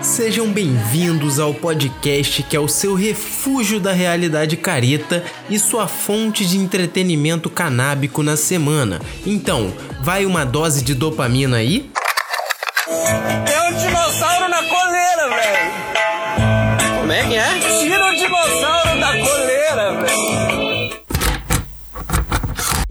Sejam bem-vindos ao podcast que é o seu refúgio da realidade careta e sua fonte de entretenimento canábico na semana. Então, vai uma dose de dopamina aí?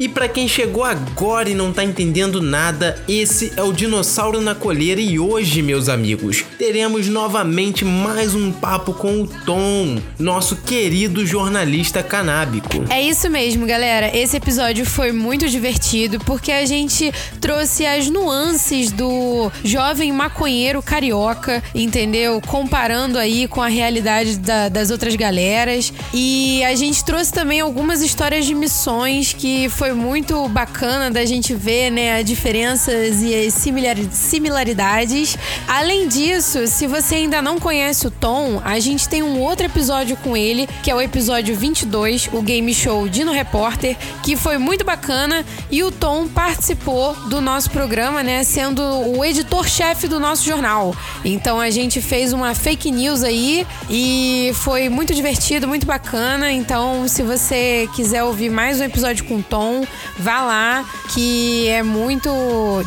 E para quem chegou agora e não tá entendendo nada, esse é o Dinossauro na Colheira e hoje, meus amigos, teremos novamente mais um papo com o Tom, nosso querido jornalista canábico. É isso mesmo, galera. Esse episódio foi muito divertido porque a gente trouxe as nuances do jovem maconheiro carioca, entendeu? Comparando aí com a realidade da- das outras galeras. E a gente trouxe também algumas histórias de missões que foi muito bacana da gente ver, né, as diferenças e as similari- similaridades. Além disso, se você ainda não conhece o Tom, a gente tem um outro episódio com ele, que é o episódio 22, o game show Dino Repórter, que foi muito bacana e o Tom participou do nosso programa, né, sendo o editor-chefe do nosso jornal. Então a gente fez uma fake news aí e foi muito divertido, muito bacana. Então, se você quiser ouvir mais um episódio com o Tom, vá lá, que é muito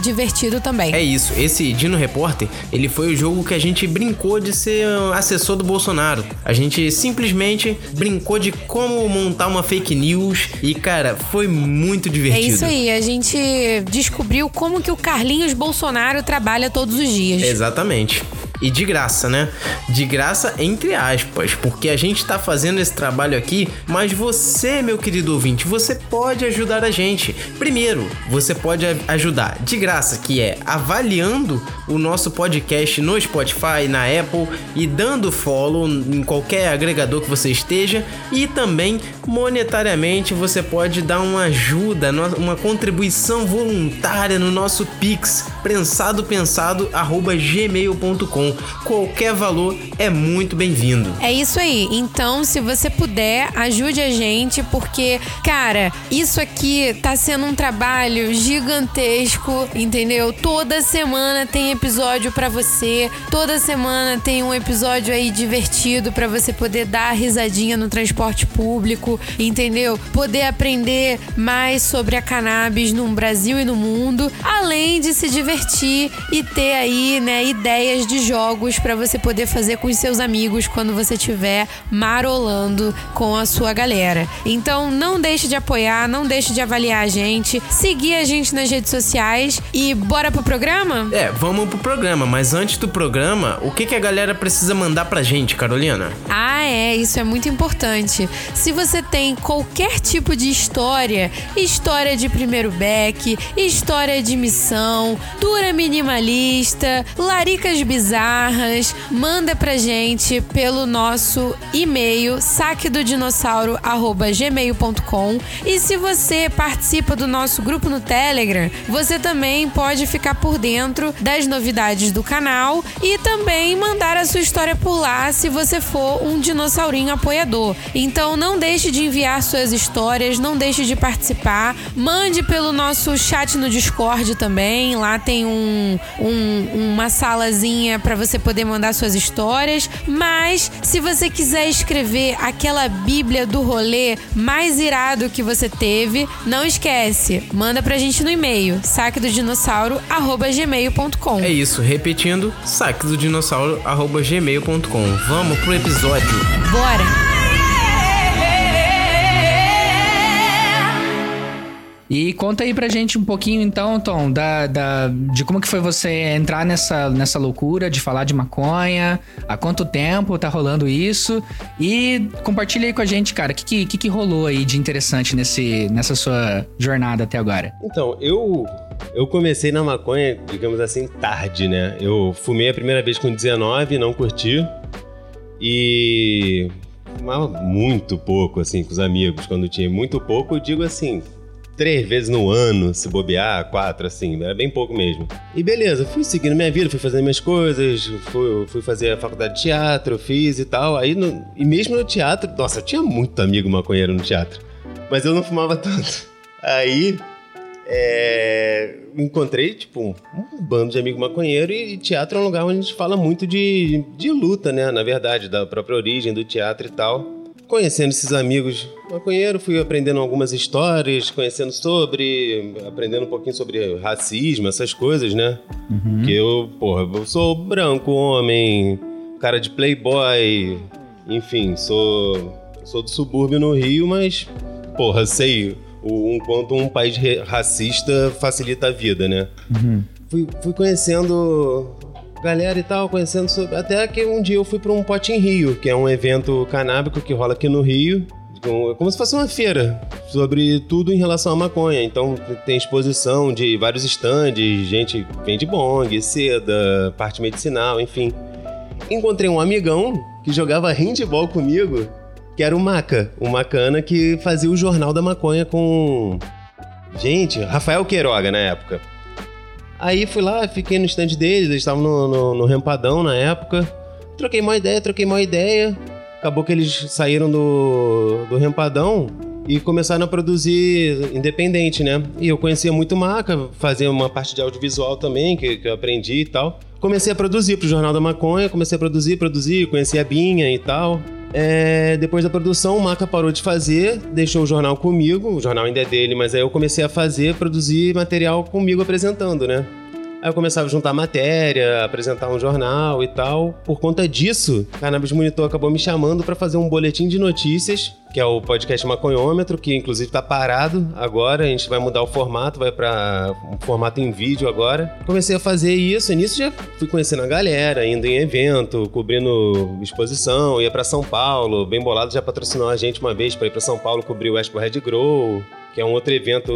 divertido também. É isso, esse Dino Repórter, ele foi o jogo que a gente brincou de ser assessor do Bolsonaro. A gente simplesmente brincou de como montar uma fake news e, cara, foi muito É divertido. isso aí, a gente descobriu como que o Carlinhos Bolsonaro trabalha todos os dias. Exatamente. E de graça, né? De graça entre aspas, porque a gente tá fazendo esse trabalho aqui, mas você, meu querido ouvinte, você pode ajudar a gente. Primeiro, você pode ajudar de graça, que é avaliando o nosso podcast no Spotify, na Apple e dando follow em qualquer agregador que você esteja e também monetariamente você pode dar uma ajuda, uma contribuição voluntária no nosso Pix, prensado Qualquer valor é muito bem-vindo. É isso aí. Então, se você puder, ajude a gente, porque, cara, isso aqui tá sendo um trabalho gigantesco, entendeu? Toda semana tem episódio pra você, toda semana tem um episódio aí divertido pra você poder dar risadinha no transporte público, entendeu? Poder aprender mais sobre a cannabis no Brasil e no mundo, além de se divertir e ter aí, né, ideias de jogos pra você poder fazer com os seus amigos quando você estiver marolando com a sua galera. Então, não deixe de apoiar, não deixe de avaliar a gente, seguir a gente nas redes sociais e bora pro programa? É, vamos pro programa, mas antes do programa, o que, que a galera precisa mandar pra gente, Carolina? Ah, é, isso é muito importante. Se você tem qualquer tipo de história, história de primeiro beck, história de missão, dura minimalista, laricas bizarras, manda pra gente pelo nosso e-mail saquedodinossauro@gmail.com. E se você participa do nosso grupo no Telegram, você também pode ficar por dentro das novidades do canal e também mandar a sua história por lá se você for um dinossaurinho apoiador. Então não deixe de enviar suas histórias, não deixe de participar. Mande pelo nosso chat no Discord também. Lá tem um, um- uma salazinha para você poder mandar suas histórias. Mas se você quiser escrever aquela bíblia do rolê mais irado que você teve, não esquece, manda pra gente no e-mail saquedodinossauro@gmail.com. É isso, repetindo, saque do dinossauro arroba gmail.com. Vamos pro episódio. Bora! E conta aí pra gente um pouquinho então, Tom, da, da- de como que foi você entrar nessa, nessa loucura de falar de maconha, há quanto tempo tá rolando isso e compartilha aí com a gente, cara, o que, que, que rolou aí de interessante nesse, nessa sua jornada até agora? Então, eu eu comecei na maconha, digamos assim, tarde, né? Eu fumei a primeira vez com 19, não curti. E fumava muito pouco, assim, com os amigos. Quando tinha muito pouco, eu digo assim, três vezes no ano, se bobear, quatro, assim, era bem pouco mesmo. E beleza, fui seguindo minha vida, fui fazendo minhas coisas, fui, fui fazer a faculdade de teatro, fiz e tal. Aí, no- e mesmo no teatro, nossa, eu tinha muito amigo maconheiro no teatro, mas eu não fumava tanto. Aí é, encontrei, tipo, um, um bando de amigo maconheiro e, teatro é um lugar onde a gente fala muito de, de luta, né? Na verdade, da própria origem do teatro e tal. Conhecendo esses amigos maconheiros, fui aprendendo algumas histórias, conhecendo sobre, aprendendo um pouquinho sobre racismo, essas coisas, né? Uhum. Que eu, porra, eu sou branco, homem, cara de playboy, enfim, sou, sou do subúrbio no Rio, mas, porra, sei o, um quanto um país racista facilita a vida, né? Uhum. Fui, fui conhecendo galera e tal, conhecendo sobre... até que um dia eu fui para um Pote em Rio, que é um evento canábico que rola aqui no Rio. Como se fosse uma feira sobre tudo em relação à maconha. Então tem exposição de vários estandes, gente vende bong, seda, parte medicinal, enfim. Encontrei um amigão que jogava handball comigo que era o Maca, o Macana que fazia o Jornal da Maconha com. Gente, Rafael Queiroga na época. Aí fui lá, fiquei no stand deles, eles estavam no, no, no na época. Troquei uma ideia, troquei uma ideia. Acabou que eles saíram do, do e começaram a produzir independente, né? E eu conhecia muito Maca, fazia uma parte de audiovisual também, que, que eu aprendi e tal. Comecei a produzir pro Jornal da Maconha, comecei a produzir, produzir, conheci a Binha e tal. É, depois da produção, o Maca parou de fazer, deixou o jornal comigo, o jornal ainda é dele, mas aí eu comecei a fazer, produzir material comigo apresentando, né? Aí eu começava a juntar matéria, apresentar um jornal e tal. Por conta disso, Cannabis Monitor acabou me chamando para fazer um boletim de notícias, que é o podcast Maconhômetro, que inclusive tá parado agora. A gente vai mudar o formato, vai para um formato em vídeo agora. Comecei a fazer isso, e nisso já fui conhecendo a galera, indo em evento, cobrindo exposição, ia para São Paulo. Bem bolado já patrocinou a gente uma vez para ir para São Paulo cobrir o Expo Red Grow que é um outro evento,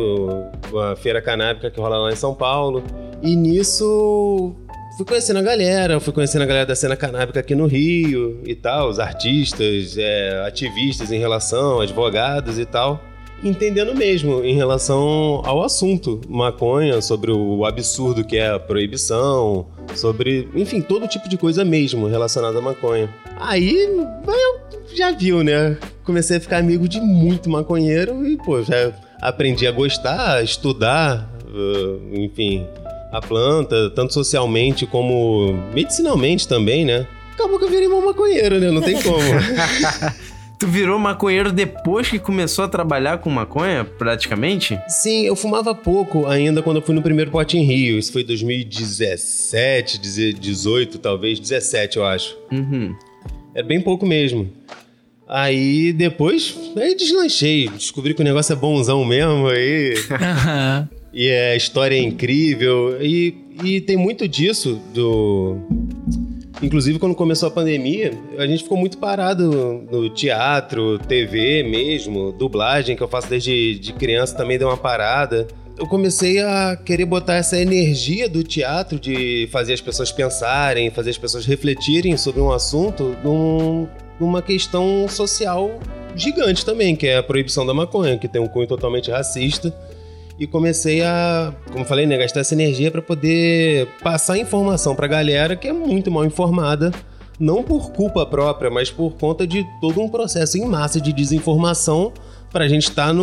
uma feira canábica que rola lá em São Paulo. E nisso fui conhecendo a galera, fui conhecendo a galera da cena canábica aqui no Rio e tal, os artistas, é, ativistas em relação, advogados e tal. Entendendo mesmo em relação ao assunto maconha, sobre o absurdo que é a proibição, sobre, enfim, todo tipo de coisa mesmo relacionada à maconha. Aí, eu já viu, né? Comecei a ficar amigo de muito maconheiro e, pô, já aprendi a gostar, a estudar, uh, enfim, a planta, tanto socialmente como medicinalmente também, né? Acabou que eu virei uma maconheiro, né? Não tem como. Tu virou maconheiro depois que começou a trabalhar com maconha, praticamente? Sim, eu fumava pouco ainda quando eu fui no primeiro pote em Rio. Isso foi 2017, 18 talvez, 17 eu acho. Uhum. Era bem pouco mesmo. Aí depois, aí deslanchei, descobri que o negócio é bonzão mesmo aí. e é, a história é incrível. E, e tem muito disso do. Inclusive, quando começou a pandemia, a gente ficou muito parado no teatro, TV mesmo, dublagem, que eu faço desde de criança também deu uma parada. Eu comecei a querer botar essa energia do teatro de fazer as pessoas pensarem, fazer as pessoas refletirem sobre um assunto num, numa questão social gigante também, que é a proibição da maconha, que tem um cunho totalmente racista. E comecei a, como falei, né, gastar essa energia para poder passar informação para a galera que é muito mal informada, não por culpa própria, mas por conta de todo um processo em massa de desinformação para a gente estar tá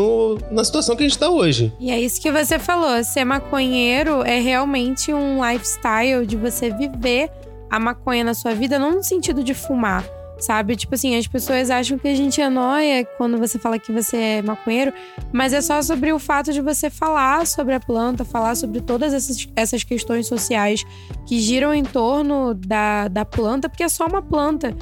na situação que a gente está hoje. E é isso que você falou, ser maconheiro é realmente um lifestyle de você viver a maconha na sua vida, não no sentido de fumar, sabe? Tipo assim, as pessoas acham que a gente é nóia quando você fala que você é maconheiro, mas é só sobre o fato de você falar sobre a planta, falar sobre todas essas, essas questões sociais que giram em torno da, da planta, porque é só uma planta.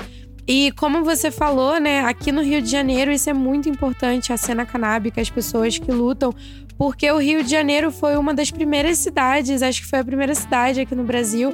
E como você falou, né, aqui no Rio de Janeiro isso é muito importante, a cena canábica, as pessoas que lutam, porque o Rio de Janeiro foi uma das primeiras cidades, acho que foi a primeira cidade aqui no Brasil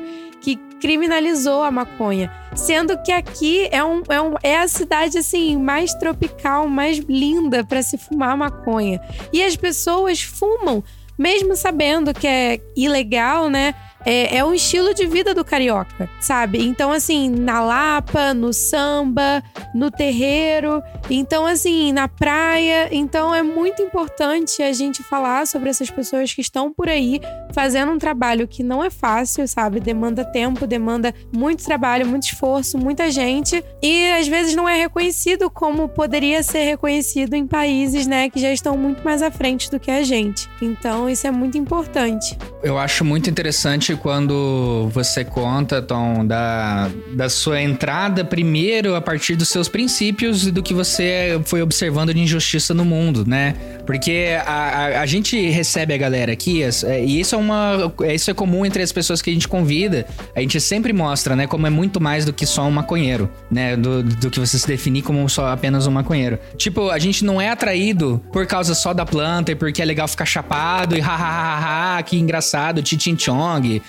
criminalizou a maconha. Sendo que aqui é, um, é, um, é a cidade assim mais tropical, mais linda para se fumar maconha. E as pessoas fumam, mesmo sabendo que é ilegal, né? É, é um estilo de vida do carioca, sabe? Então, assim, na Lapa, no samba, no terreiro, então, assim, na praia. Então, é muito importante a gente falar sobre essas pessoas que estão por aí fazendo um trabalho que não é fácil, sabe? Demanda tempo, demanda muito trabalho, muito esforço, muita gente. E às vezes não é reconhecido como poderia ser reconhecido em países, né, que já estão muito mais à frente do que a gente. Então, isso é muito importante. Eu acho muito interessante quando você conta, Tom, da, da sua entrada primeiro a partir dos seus princípios e do que você foi observando de injustiça no mundo, né? Porque a, a, a gente recebe a galera aqui, e isso é uma. Isso é comum entre as pessoas que a gente convida. A gente sempre mostra, né, como é muito mais do que só um maconheiro, né? Do, do que você se definir como só apenas um maconheiro. Tipo, a gente não é atraído por causa só da planta e porque é legal ficar chapado e ha, que engraçado, tchim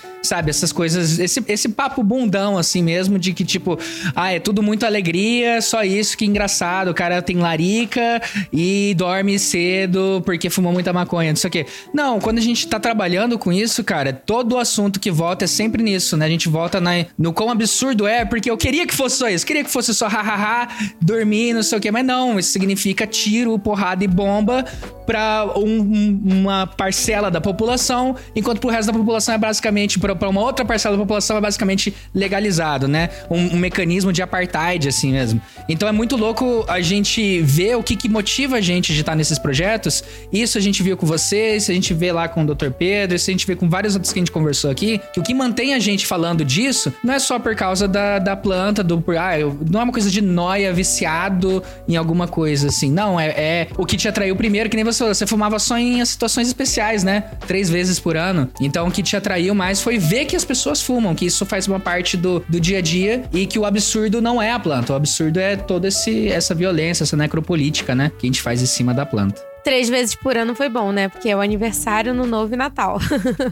Thank you. Sabe? Essas coisas, esse, esse papo bundão assim mesmo de que tipo, ah, é tudo muito alegria, só isso, que engraçado, o cara tem larica e dorme cedo porque fumou muita maconha, não sei o quê. Não, quando a gente tá trabalhando com isso, cara, todo o assunto que volta é sempre nisso, né? A gente volta na, no quão absurdo é, porque eu queria que fosse só isso, queria que fosse só hahaha, dormir, não sei o quê, mas não, isso significa tiro, porrada e bomba para um, uma parcela da população, enquanto pro resto da população é basicamente, para uma outra parcela da população é basicamente legalizado, né? Um, um, mecanismo de apartheid, assim mesmo. Então é muito louco a gente ver o que, que motiva a gente de estar nesses projetos. Isso a gente viu com vocês, a gente vê lá com o Dr. Pedro, isso a gente vê com vários outros que a gente conversou aqui, que o que mantém a gente falando disso não é só por causa da, da planta, do. Ah, não é uma coisa de noia, viciado em alguma coisa, assim. Não, é, é o que te atraiu primeiro, que nem você você fumava só em situações especiais, né? Três vezes por ano. Então o que te atraiu mais foi ver que as pessoas fumam, que isso faz uma parte do, do dia a dia e que o absurdo não é a planta. O absurdo é toda esse, essa violência, essa necropolítica, né? Que a gente faz em cima da planta. Três vezes por ano foi bom, né? Porque é o aniversário, no novo e Natal.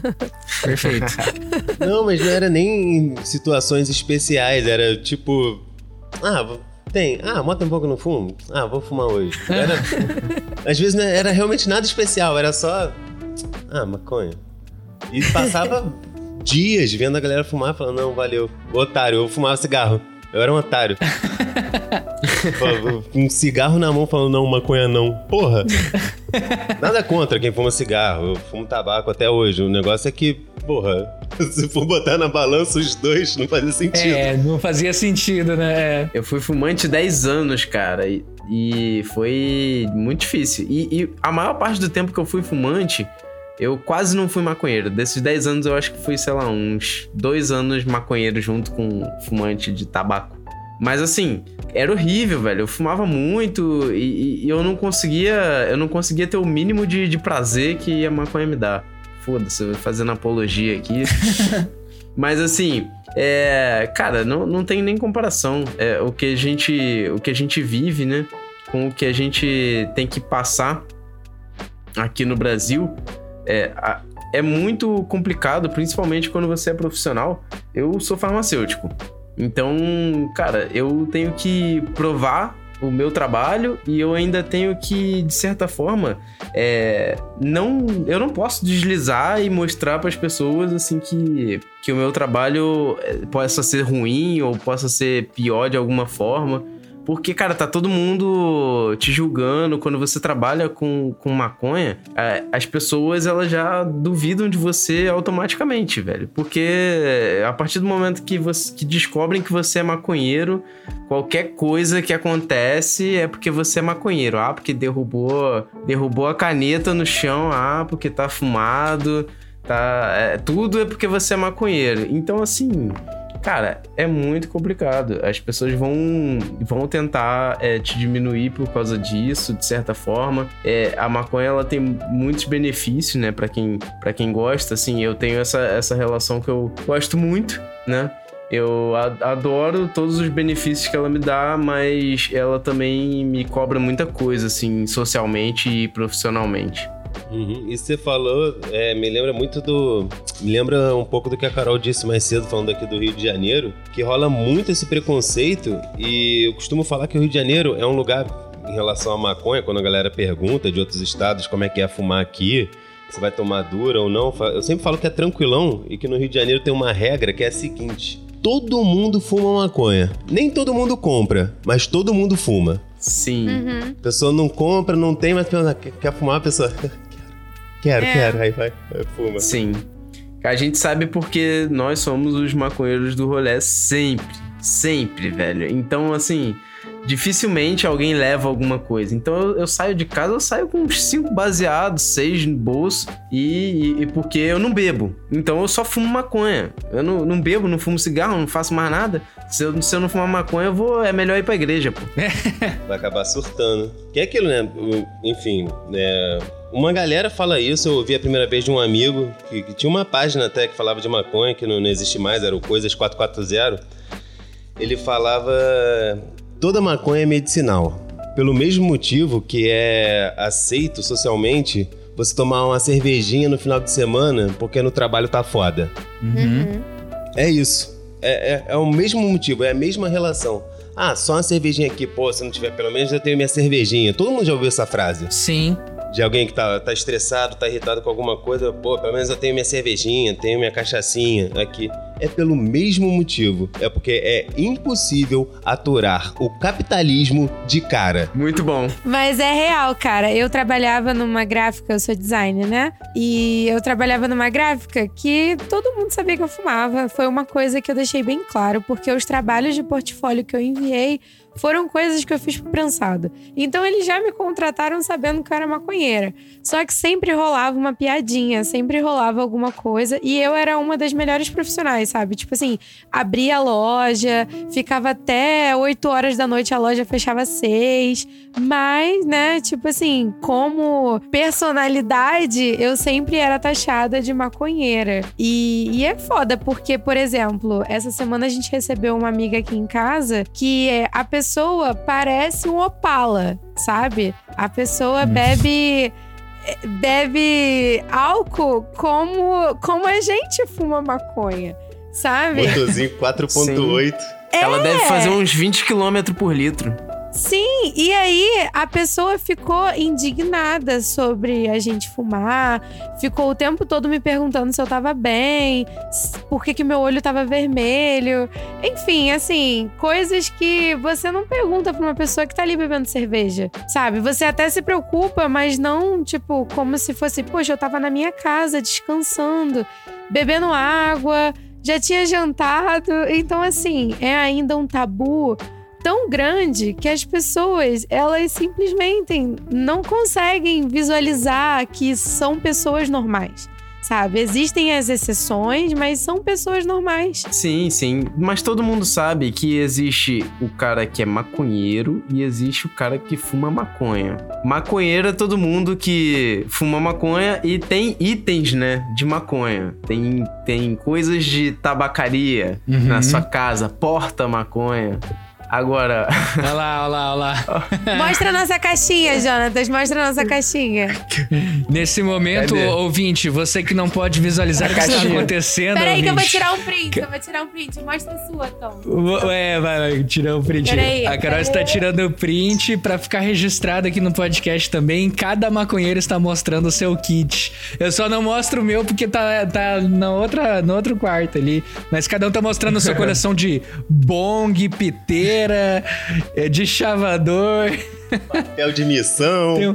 Perfeito. não, mas não era nem em situações especiais, era tipo. Ah, tem. Ah, mota um pouco no fumo? Ah, vou fumar hoje. Era, às vezes não né, era realmente nada especial, era só. Ah, maconha. E passava dias vendo a galera fumar, falando, não, valeu. Otário, eu fumava cigarro. Eu era um otário. Com um cigarro na mão falando, não, maconha não. Porra! Nada contra quem fuma cigarro. Eu fumo tabaco até hoje. O negócio é que, porra, se for botar na balança os dois, não fazia sentido. É, não fazia sentido, né? Eu fui fumante 10 anos, cara. E, e foi muito difícil. E, e a maior parte do tempo que eu fui fumante. Eu quase não fui maconheiro. Desses 10 anos, eu acho que fui, sei lá, uns dois anos maconheiro junto com fumante de tabaco. Mas assim, era horrível, velho. Eu fumava muito e, e, eu não conseguia. Eu não conseguia ter o mínimo de, de prazer que a maconha me dá. Foda-se, fazendo apologia aqui. Mas assim, é, cara, não, não tem nem comparação. É, o que a gente, o que a gente vive, né, com o que a gente tem que passar aqui no Brasil, é, é muito complicado, principalmente quando você é profissional. Eu sou farmacêutico. Então, cara, eu tenho que provar o meu trabalho e eu ainda tenho que, de certa forma, é, não, eu não posso deslizar e mostrar para as pessoas assim que, que o meu trabalho é, possa ser ruim ou possa ser pior de alguma forma. Porque, cara, tá todo mundo te julgando. Quando você trabalha com, com maconha, é, as pessoas elas já duvidam de você automaticamente, velho. Porque a partir do momento que, você, que descobrem que você é maconheiro, qualquer coisa que acontece é porque você é maconheiro. Ah, porque derrubou, derrubou a caneta no chão. Ah, porque tá fumado. Tá, é, tudo é porque você é maconheiro. Então, assim, Cara, é muito complicado. As pessoas vão, vão tentar é, te diminuir por causa disso, de certa forma. É, a maconha ela tem muitos benefícios, né, para quem, pra quem gosta. Assim, eu tenho essa, essa relação que eu gosto muito, né? Eu adoro todos os benefícios que ela me dá, mas ela também me cobra muita coisa, assim, socialmente e profissionalmente. Uhum. Isso você falou, é, me lembra muito do. Me lembra um pouco do que a Carol disse mais cedo, falando aqui do Rio de Janeiro, que rola muito esse preconceito. E eu costumo falar que o Rio de Janeiro é um lugar, em relação à maconha, quando a galera pergunta de outros estados como é que é fumar aqui, você vai tomar dura ou não. Eu sempre falo que é tranquilão e que no Rio de Janeiro tem uma regra que é a seguinte: todo mundo fuma maconha. Nem todo mundo compra, mas todo mundo fuma. Sim. Uhum. A pessoa não compra, não tem, mas quer, quer fumar? A pessoa. Quero, É. quero. Aí vai, fuma. Sim. A gente sabe porque nós somos os maconheiros do rolê sempre. Sempre, velho. Então, assim, dificilmente alguém leva alguma coisa. Então eu, eu saio de casa, eu saio com uns cinco baseados, seis no bolso. E, e- e porque eu não bebo. Então eu só fumo maconha. Eu não, não bebo, não fumo cigarro, não faço mais nada. Se eu, se eu não fumar maconha, eu vou. É melhor ir pra igreja, pô. Vai acabar surtando. Que é aquilo, né? Enfim, né? Uma galera fala isso, eu ouvi a primeira vez de um amigo que, que tinha uma página até que falava de maconha, que não, não existe mais, era o Coisas 440. Ele falava. Toda maconha é medicinal. Pelo mesmo motivo que é aceito socialmente você tomar uma cervejinha no final de semana porque no trabalho tá foda. Uhum. É isso. É, é, é o mesmo motivo, é a mesma relação. Ah, só uma cervejinha aqui, pô, se não tiver pelo menos eu tenho minha cervejinha. Todo mundo já ouviu essa frase. Sim. De alguém que tá, tá estressado, tá irritado com alguma coisa, pô, pelo menos eu tenho minha cervejinha, tenho minha cachaçinha aqui. É pelo mesmo motivo. É porque é impossível aturar o capitalismo de cara. Muito bom. Mas é real, cara. Eu trabalhava numa gráfica, eu sou designer, né? E eu trabalhava numa gráfica que todo mundo sabia que eu fumava. Foi uma coisa que eu deixei bem claro, porque os trabalhos de portfólio que eu enviei foram coisas que eu fiz pro prensado. Então eles já me contrataram sabendo que eu era maconheira. Só que sempre rolava uma piadinha, sempre rolava alguma coisa. E eu era uma das melhores profissionais, sabe? Tipo assim, abria a loja, ficava até 8 horas da noite, a loja fechava às 6. Mas, né, tipo assim, como personalidade, eu sempre era taxada de maconheira. E, e é foda, porque, por exemplo, essa semana a gente recebeu uma amiga aqui em casa que é, a pessoa parece um opala, sabe? A pessoa bebe. Bebe álcool como, como a gente fuma maconha, sabe? Motorzinho 4.8. Ela deve fazer uns 20 km por litro. Sim, e aí a pessoa ficou indignada sobre a gente fumar, ficou o tempo todo me perguntando se eu tava bem, por que, que meu olho tava vermelho. Enfim, assim, coisas que você não pergunta pra uma pessoa que tá ali bebendo cerveja, sabe? Você até se preocupa, mas não, tipo, como se fosse, poxa, eu tava na minha casa descansando, bebendo água, já tinha jantado. Então, assim, é ainda um tabu tão grande que as pessoas, elas simplesmente não conseguem visualizar que são pessoas normais. Sabe? Existem as exceções, mas são pessoas normais. Sim, sim. Mas todo mundo sabe que existe o cara que é maconheiro e existe o cara que fuma maconha. Maconheiro é todo mundo que fuma maconha e tem itens, né, de maconha. Tem, tem coisas de tabacaria Uhum. na sua casa, porta maconha. Agora, Olha lá, olha lá, olha lá. Mostra a nossa caixinha, Jonatas. Mostra a nossa caixinha. Nesse momento, Cadê? ouvinte, você que não pode visualizar o que está acontecendo. Peraí que eu vou tirar um print. Eu vou tirar um print. Mostra a sua, Tom. É, vai, vai, tirar o print. Peraí, a Carol peraí. está tirando o print pra ficar registrado aqui no podcast também. Cada maconheiro está mostrando o seu kit. Eu só não mostro o meu porque tá, tá na outra, no outro quarto ali. Mas cada um tá mostrando a sua coleção de bong, é, de chavador. Papel de missão. Tem,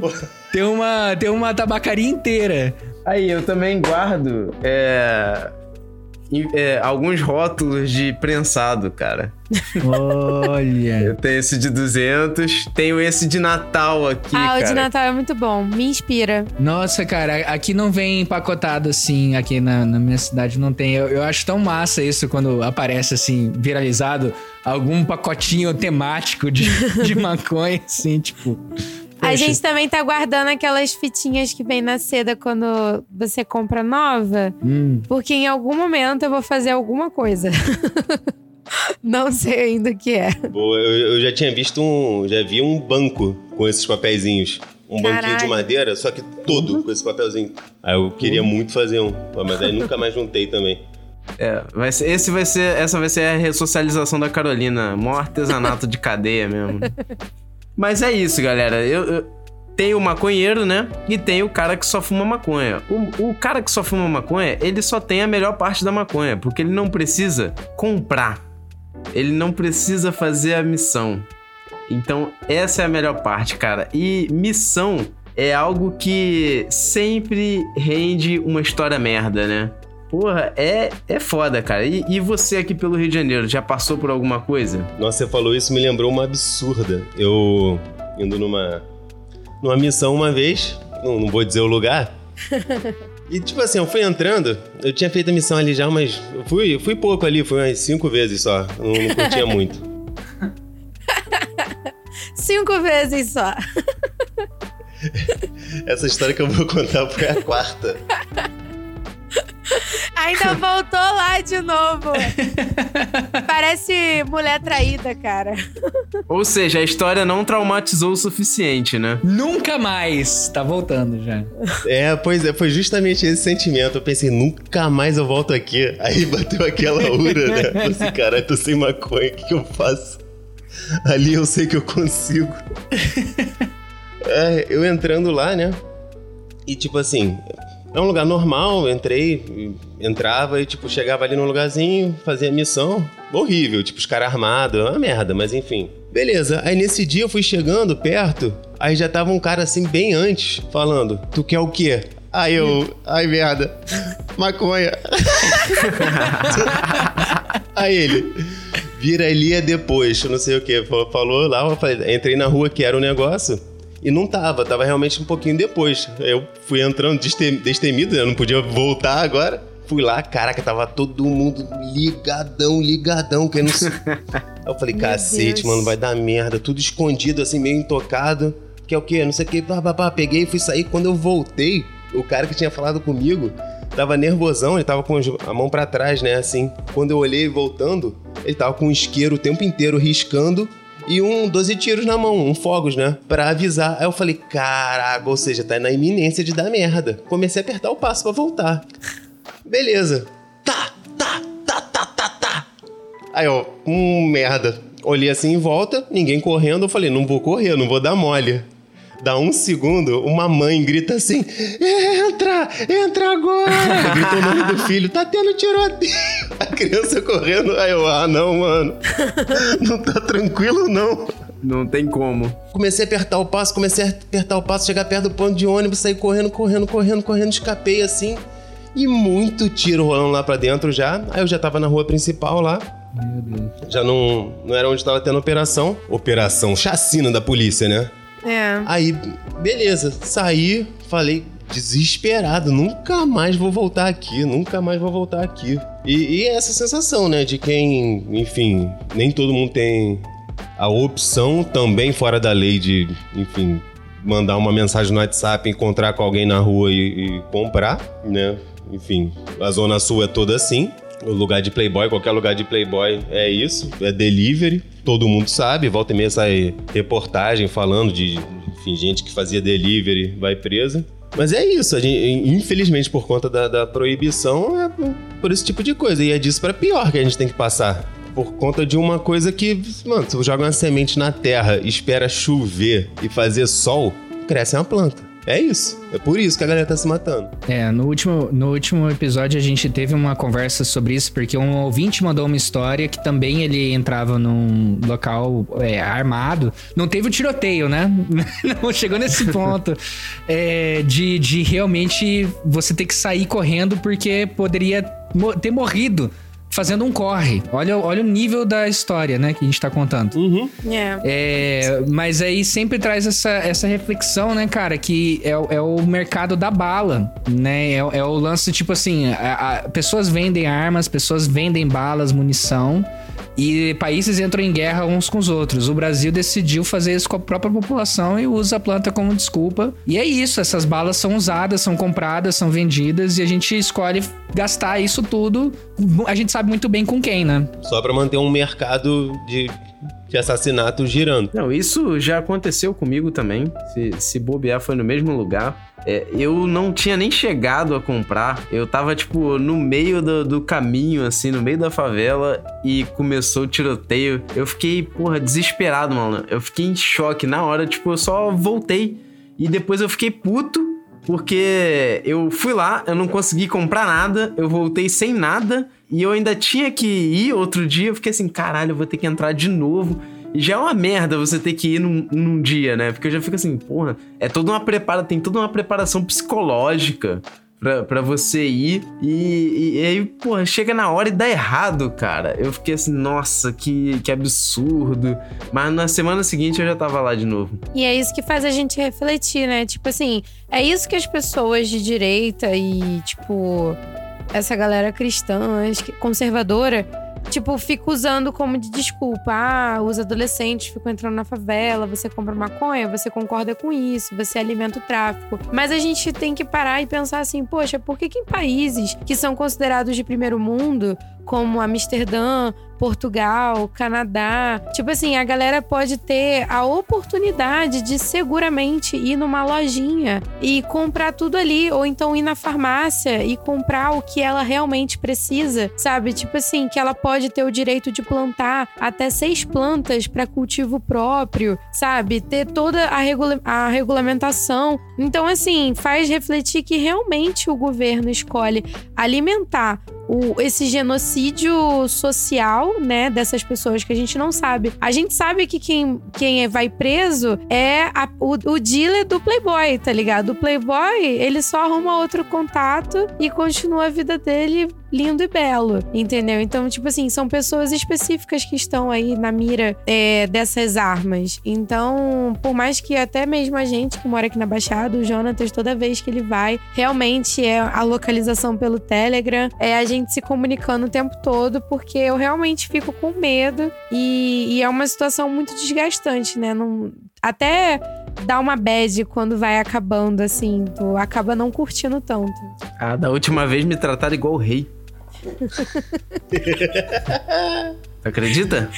tem uma, tem uma tabacaria inteira. aí eu também guardo é, é, alguns rótulos de prensado, cara. Olha. Eu tenho esse de 200, tenho esse de Natal aqui, ah, cara. o de Natal é muito bom. Me inspira. Nossa, cara, aqui não vem empacotado assim, aqui na, na minha cidade não tem. Eu, eu acho tão massa isso quando aparece assim, viralizado, algum pacotinho temático de, de maconha, assim, tipo. A gente também tá guardando aquelas fitinhas que vem na seda quando você compra nova. hum, Porque em algum momento eu vou fazer alguma coisa. Não sei ainda o que é. Boa, eu, eu já tinha visto um. Já vi um banco com esses papeizinhos. Um banquinho de madeira, só que todo com esse papelzinho. Aí eu queria muito fazer um, mas aí nunca mais juntei também. É, vai ser, esse vai ser, essa vai ser a ressocialização da Carolina. Mó artesanato de cadeia mesmo. Mas é isso, galera. Eu, eu, tem o maconheiro, né? E tem o cara que só fuma maconha. O, o cara que só fuma maconha, ele só tem a melhor parte da maconha, porque ele não precisa comprar. Ele não precisa fazer a missão. Então, essa é a melhor parte, cara. E missão é algo que sempre rende uma história merda, né? Porra, é, é foda, cara. E, e você aqui pelo Rio de Janeiro, já passou por alguma coisa? Nossa, você falou isso, me lembrou uma absurda. Eu indo numa, numa missão uma vez, não, não vou dizer o lugar. E tipo assim, eu fui entrando, eu tinha feito a missão ali já, mas eu fui, fui pouco ali, fui umas cinco vezes só. Não, não curtia muito. Cinco vezes só. Essa história que eu vou contar foi a quarta. Ainda voltou lá de novo. Parece mulher traída, cara. Ou seja, a história não traumatizou o suficiente, né? Nunca mais. Tá voltando já. É, pois é, foi justamente esse sentimento. Eu pensei, nunca mais eu volto aqui. Aí bateu aquela ura, né? Falei assim, caralho, tô sem maconha, o que, que eu faço? Ali eu sei que eu consigo. É, eu entrando lá, né? E tipo assim, é um lugar normal, entrei, entrava e tipo, chegava ali num lugarzinho, fazia missão. Horrível, tipo, os caras armados, é uma merda, mas enfim. Beleza, aí nesse dia eu fui chegando perto, aí já tava um cara assim bem antes, falando, tu quer o quê? Aí eu, ai merda, maconha. aí ele, vira ali é depois, não sei o que, falou lá, eu falei, entrei na rua que era o um negócio. E não tava, tava realmente um pouquinho depois. Eu fui entrando destemido, né? eu não podia voltar agora. Fui lá, caraca, tava todo mundo ligadão, ligadão, que não eu falei, cacete, mano, vai dar merda, tudo escondido, assim, meio intocado. Que é o quê? Não sei o que, babá, peguei e fui sair. Quando eu voltei, o cara que tinha falado comigo tava nervosão, ele tava com a mão para trás, né, assim. Quando eu olhei voltando, ele tava com um isqueiro o tempo inteiro riscando e um 12 tiros na mão, um fogos, né? Pra avisar. Aí eu falei, caraca, ou seja, tá na iminência de dar merda. Comecei a apertar o passo para voltar. Beleza. Tá, tá, tá, tá, tá, tá. Aí, ó, hum, merda. Olhei assim em volta, ninguém correndo. Eu falei, não vou correr, não vou dar mole. Dá um segundo, uma mãe grita assim: Entra! Entra agora! Grita o nome do filho: Tá tendo tiroteio! A criança correndo. Aí eu, ah, não, mano. Não tá tranquilo, não. Não tem como. Comecei a apertar o passo, comecei a apertar o passo, chegar perto do ponto de ônibus, sair correndo, correndo, correndo, correndo, escapei assim. E muito tiro rolando lá pra dentro já. Aí eu já tava na rua principal lá. Meu Deus. Já não, não era onde tava tendo operação. Operação chacina da polícia, né? É. Aí, beleza, saí, falei, desesperado, nunca mais vou voltar aqui, nunca mais vou voltar aqui. E, e essa sensação, né, de quem, enfim, nem todo mundo tem a opção também fora da lei de, enfim, mandar uma mensagem no WhatsApp, encontrar com alguém na rua e, e comprar, né? Enfim, a Zona Sul é toda assim. O lugar de Playboy, qualquer lugar de Playboy é isso, é delivery. Todo mundo sabe, volta e meia sai reportagem falando de enfim, gente que fazia delivery vai presa. Mas é isso, gente, infelizmente por conta da, da, proibição, é por esse tipo de coisa. E é disso para pior que a gente tem que passar. Por conta de uma coisa que, mano, se você joga uma semente na terra, espera chover e fazer sol, cresce uma planta. É isso. É por isso que a galera tá se matando. É, no último, no último episódio a gente teve uma conversa sobre isso, porque um ouvinte mandou uma história que também ele entrava num local é, armado. Não teve o tiroteio, né? Não chegou nesse ponto. é, de, de realmente você ter que sair correndo porque poderia ter morrido fazendo um corre. Olha, olha o nível da história, né, que a gente tá contando. Uhum. Yeah. É, mas aí sempre traz essa, essa reflexão, né, cara, que é, é o mercado da bala, né? É, é o lance, tipo assim, a, a, pessoas vendem armas, pessoas vendem balas, munição. E países entram em guerra uns com os outros. O Brasil decidiu fazer isso com a própria população e usa a planta como desculpa. E é isso, essas balas são usadas, são compradas, são vendidas e a gente escolhe gastar isso tudo. A gente sabe muito bem com quem, né? Só para manter um mercado de de assassinato girando. Não, isso já aconteceu comigo também. Se, se bobear, foi no mesmo lugar. É, eu não tinha nem chegado a comprar. Eu tava, tipo, no meio do, do, caminho, assim, no meio da favela, e começou o tiroteio. Eu fiquei, porra, desesperado, mano. Eu fiquei em choque. Na hora, tipo, eu só voltei. E depois eu fiquei puto porque eu fui lá, eu não consegui comprar nada, eu voltei sem nada e eu ainda tinha que ir outro dia. Eu fiquei assim, caralho, eu vou ter que entrar de novo. E já é uma merda você ter que ir num, num dia, né? Porque eu já fico assim, porra, é toda uma prepara, tem toda uma preparação psicológica pra, você ir. E, e, e aí, porra, chega na hora e dá errado, cara. Eu fiquei assim, nossa, que, que absurdo. Mas na semana seguinte eu já tava lá de novo. E é isso que faz a gente refletir, né? Tipo assim, é isso que as pessoas de direita e, tipo, essa galera cristã, conservadora, tipo, fica usando como de desculpa. Ah, os adolescentes ficam entrando na favela, você compra maconha, você concorda com isso, você alimenta o tráfico. Mas a gente tem que parar e pensar assim, poxa, por que, que em países que são considerados de primeiro mundo, como Amsterdã, Portugal, Canadá. Tipo assim, a galera pode ter a oportunidade de seguramente ir numa lojinha e comprar tudo ali, ou então ir na farmácia e comprar o que ela realmente precisa, sabe? Tipo assim, que ela pode ter o direito de plantar até seis plantas para cultivo próprio, sabe? Ter toda a, regula a regulamentação. Então, assim, faz refletir que realmente o governo escolhe alimentar o, esse genocídio social, né, dessas pessoas que a gente não sabe. A gente sabe que quem, quem é, vai preso é a, o, o dealer do Playboy, tá ligado? O Playboy, ele só arruma outro contato e continua a vida dele lindo e belo, entendeu? Então, tipo assim, são pessoas específicas que estão aí na mira é, dessas armas. Então, por mais que até mesmo a gente que mora aqui na Baixada, o Jonatas, toda vez que ele vai, realmente é a localização pelo Telegram, é a gente se comunicando o tempo todo, porque eu realmente fico com medo e, e é uma situação muito desgastante, né? Não, até dá uma bad quando vai acabando, assim. Tu acaba não curtindo tanto. Ah, da última vez me trataram igual o rei. Acredita?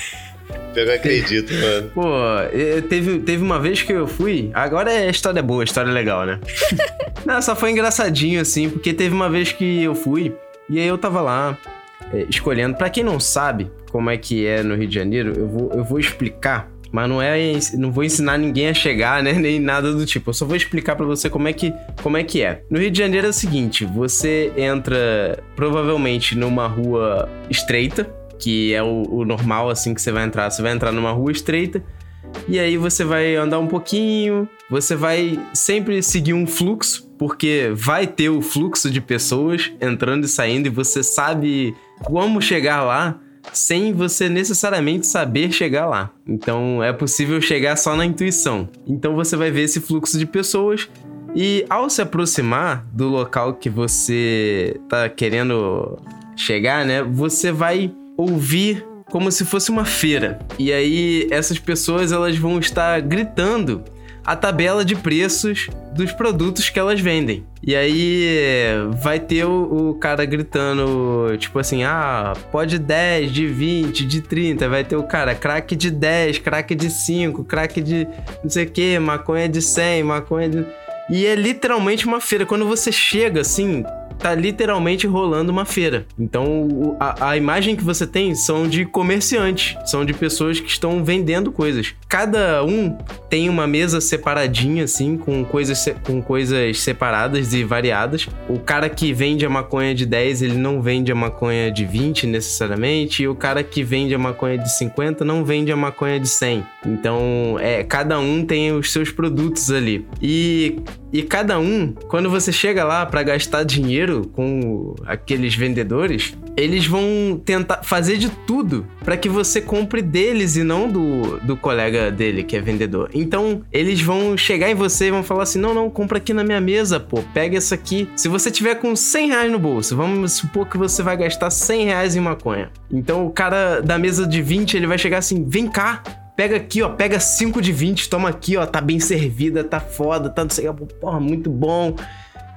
Eu acredito, mano. Pô, teve, teve uma vez que eu fui. Agora é história boa, história legal, né? Não, só foi engraçadinho, assim, porque teve uma vez que eu fui e aí eu tava lá é, escolhendo. Para quem não sabe como é que é no Rio de Janeiro, eu vou, eu vou explicar mas não é, não vou ensinar ninguém a chegar, né, nem nada do tipo. Eu só vou explicar para você como é que, como é que é. No Rio de Janeiro é o seguinte, você entra provavelmente numa rua estreita, que é o, o normal assim que você vai entrar. Você vai entrar numa rua estreita e aí você vai andar um pouquinho, você vai sempre seguir um fluxo, porque vai ter o fluxo de pessoas entrando e saindo e você sabe como chegar lá sem você necessariamente saber chegar lá. Então é possível chegar só na intuição. Então você vai ver esse fluxo de pessoas e ao se aproximar do local que você tá querendo chegar, né, você vai ouvir como se fosse uma feira. E aí essas pessoas elas vão estar gritando a tabela de preços dos produtos que elas vendem. E aí vai ter o, o, cara gritando, tipo assim, ah, pode 10, de 20, de 30. Vai ter o cara, crack de 10, crack de 5, crack de não sei o que, maconha de 100, maconha de. E é literalmente uma feira. Quando você chega assim, tá literalmente rolando uma feira. Então, a, a, imagem que você tem são de comerciantes, são de pessoas que estão vendendo coisas. Cada um tem uma mesa separadinha, assim, com coisas, com coisas separadas e variadas. O cara que vende a maconha de 10, ele não vende a maconha de 20 necessariamente, e o cara que vende a maconha de 50 não vende a maconha de 100. Então, é, cada um tem os seus produtos ali. E, e cada um, quando você chega lá para gastar dinheiro, com aqueles vendedores, eles vão tentar fazer de tudo para que você compre deles e não do, do colega dele que é vendedor. Então, eles vão chegar em você e vão falar assim: não, não, compra aqui na minha mesa, pô, pega essa aqui. Se você tiver com 100 reais no bolso, vamos supor que você vai gastar 100 reais em maconha. Então, o cara da mesa de 20 ele vai chegar assim: vem cá, Pega aqui, ó, pega 5 de 20, toma aqui, ó, tá bem servida, tá foda, tá não sei, porra, muito bom.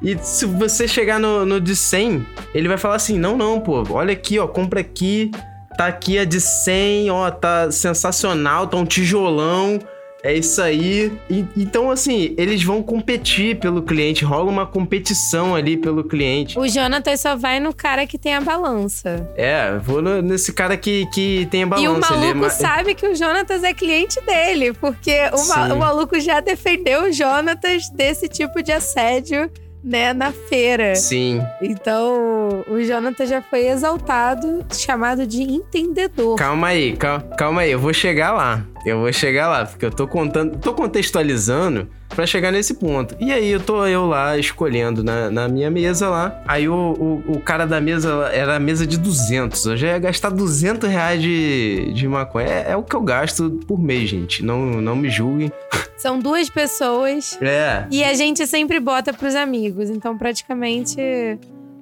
E se você chegar no, no de 100, ele vai falar assim: não, não, pô, olha aqui, ó, compra aqui, tá aqui a de 100, ó, tá sensacional, tá um tijolão. É isso aí. E- então, assim, eles vão competir pelo cliente. Rola uma competição ali pelo cliente. O Jonatas só vai no cara que tem a balança. É, vou no- nesse cara que, que tem a balança. e o é maluco ma- sabe que o Jonatas é cliente dele, porque o, ma- o maluco já defendeu o Jonatas desse tipo de assédio, né, na feira. Sim. Então, o Jonatas já foi exaltado, chamado de entendedor. Calma aí, cal- calma aí, eu vou chegar lá. Eu vou chegar lá, porque eu tô contando, tô contextualizando pra chegar nesse ponto. E aí eu tô eu lá escolhendo na, na minha mesa lá. Aí o, o, o cara da mesa era a mesa de 200. Eu já ia gastar 200 reais de, de maconha. É, é o que eu gasto por mês, gente. Não, não me julguem. São duas pessoas É. e a gente sempre bota pros amigos. Então, praticamente,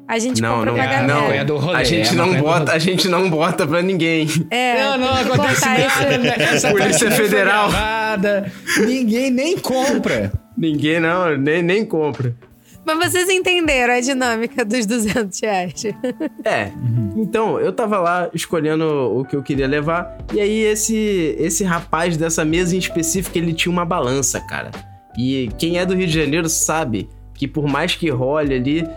a gente Não, compra não, pra é, galera. não, é do rolê. A gente é não bota, a gente não bota pra ninguém. É, Não, não acontece nada. isso. Essa Polícia Federal. gravada. Ninguém nem compra. Ninguém não, nem, nem compra. Mas vocês entenderam a dinâmica dos 200 reais. É. Então, eu tava lá escolhendo o que eu queria levar. E aí, esse, esse rapaz dessa mesa em específico, ele tinha uma balança, cara. E quem é do Rio de Janeiro sabe que por mais que role ali,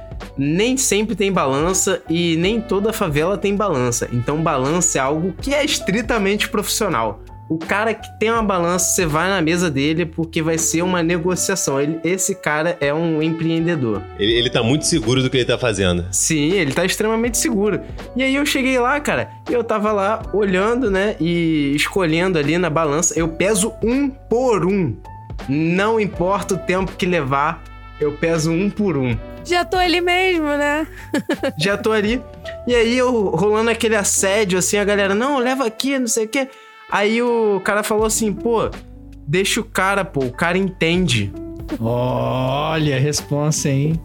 nem sempre tem balança e nem toda favela tem balança. Então, balança é algo que é estritamente profissional. O cara que tem uma balança, você vai na mesa dele porque vai ser uma negociação. Ele- esse cara é um empreendedor. Ele, ele tá muito seguro do que ele tá fazendo. Sim, ele tá extremamente seguro. E aí eu cheguei lá, cara, e eu tava lá olhando, né, e escolhendo ali na balança. Eu peso um por um. Não importa o tempo que levar, eu peso um por um. Já tô ali mesmo, né? Já tô ali. E aí eu rolando aquele assédio, assim, a galera, não, leva aqui, não sei o quê. Aí o cara falou assim, pô, deixa o cara, pô, o cara entende. Olha a responsa, hein?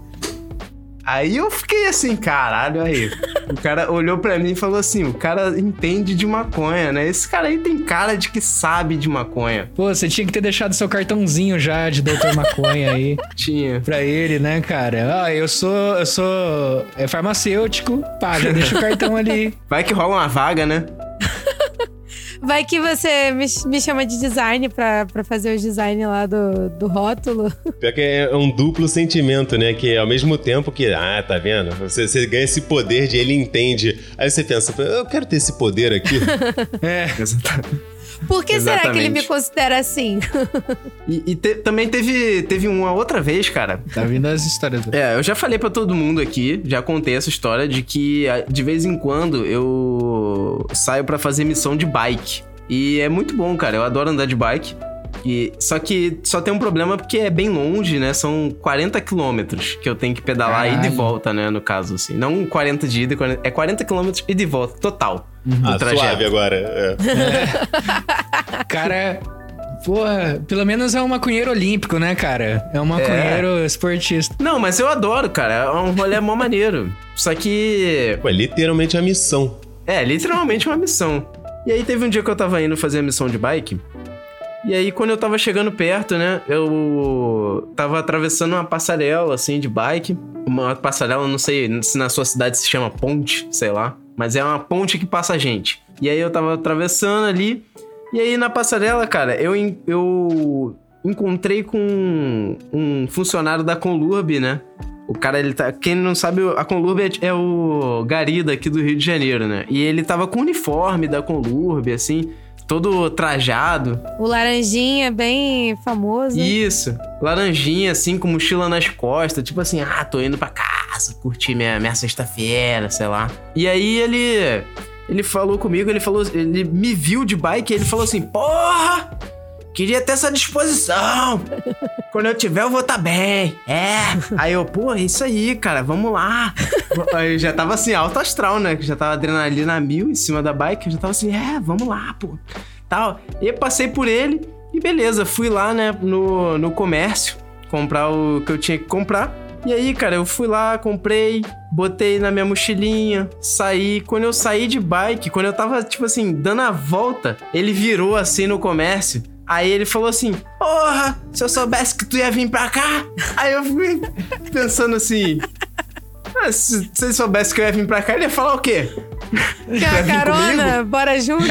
Aí eu fiquei assim, caralho, aí. O cara olhou pra mim e falou assim: o cara entende de maconha, né? Esse cara aí tem cara de que sabe de maconha. Pô, você tinha que ter deixado seu cartãozinho já de Doutor Maconha aí Tinha. pra ele, né, cara? Ah, eu sou, eu sou é farmacêutico. Pá, já deixa o cartão ali. Vai que rola uma vaga, né? Vai que você me, me chama de design pra, pra fazer os design lá do, do rótulo. Pior que é um duplo sentimento, né? Que ao mesmo tempo que, ah, tá vendo? Você, você ganha esse poder de ele entende. Aí você pensa, eu quero ter esse poder aqui. É. Por que será que ele Exatamente. me considera assim? E, e te- também teve, teve uma outra vez, cara. Tá vindo as histórias do. É, eu já falei pra todo mundo aqui, já contei essa história de que de vez em quando eu saio pra fazer missão de bike. E é muito bom, cara. Eu adoro andar de bike. E, só que só tem um problema porque é bem longe, né? São 40 quilômetros que eu tenho que pedalar ida e Caralho. volta, né? No caso, assim. Não 40 de ida, e 40 é 40 quilômetros e volta, total. ah, do trajeto. suave agora. é. Cara, porra, pelo menos é um maconheiro olímpico, né, cara? É um maconheiro esportista. Não, mas eu adoro, cara. É um rolê mó maneiro. Só que Pô, é literalmente a missão. É, literalmente uma missão. E aí teve um dia que eu tava indo fazer a missão de bike. E aí, quando eu tava chegando perto, né? Eu tava atravessando uma passarela, assim, de bike. Uma passarela, não sei se na sua cidade se chama ponte, sei lá. Mas é uma ponte que passa gente. E aí eu tava atravessando ali. E aí na passarela, cara, eu, eu encontrei com um funcionário da Conlurb, né? O cara, ele tá. Quem não sabe, a Conlurb é, é o Gari daqui do Rio de Janeiro, né? E ele tava com o uniforme da Conlurb, assim, todo trajado. O laranjinha, bem famoso. Isso. Laranjinha, assim, com mochila nas costas. Tipo assim, ah, tô indo pra casa, curtir minha, minha sexta-feira, sei lá. E aí ele. Ele falou comigo, ele falou. Ele me viu de bike e ele falou assim: Porra! Queria ter essa disposição. Quando eu tiver, eu vou estar bem. É. Aí eu, pô, é isso aí, cara, vamos lá. Aí já tava assim, alto astral, né? Que já tava adrenalina a mil em cima da bike. Eu já tava assim, é, vamos lá, pô. Tal. E eu passei por ele e beleza, fui lá, né, no, no comércio comprar o que eu tinha que comprar. E aí, cara, eu fui lá, comprei, botei na minha mochilinha, saí. Quando eu saí de bike, quando eu tava, tipo assim, dando a volta, ele virou assim no comércio. Aí ele falou assim: Porra, se eu soubesse que tu ia vir pra cá. Aí eu fui pensando assim. "Ah, se, se ele soubesse que eu ia vir pra cá, ele ia falar o quê? Quer uma carona? comigo? Bora junto?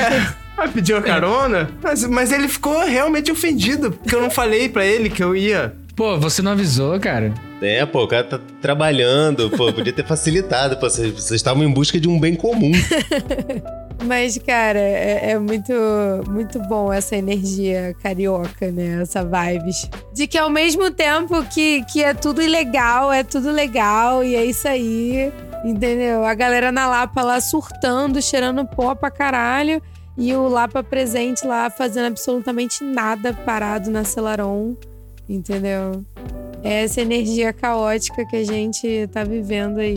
Ah, pediu a carona? Mas, mas ele ficou realmente ofendido, porque eu não falei pra ele que eu ia. Pô, você não avisou, cara? É, pô, o cara tá trabalhando, pô, podia ter facilitado, pô, vocês, vocês estavam em busca de um bem comum. Mas, cara, é, é muito, muito bom essa energia carioca, né? Essa vibes. De que ao mesmo tempo que, que é tudo ilegal, é tudo legal e é isso aí. Entendeu? A galera na Lapa lá surtando, cheirando pó pra caralho. E o Lapa presente lá fazendo absolutamente nada parado na Celaron. Entendeu? É essa energia caótica que a gente tá vivendo aí.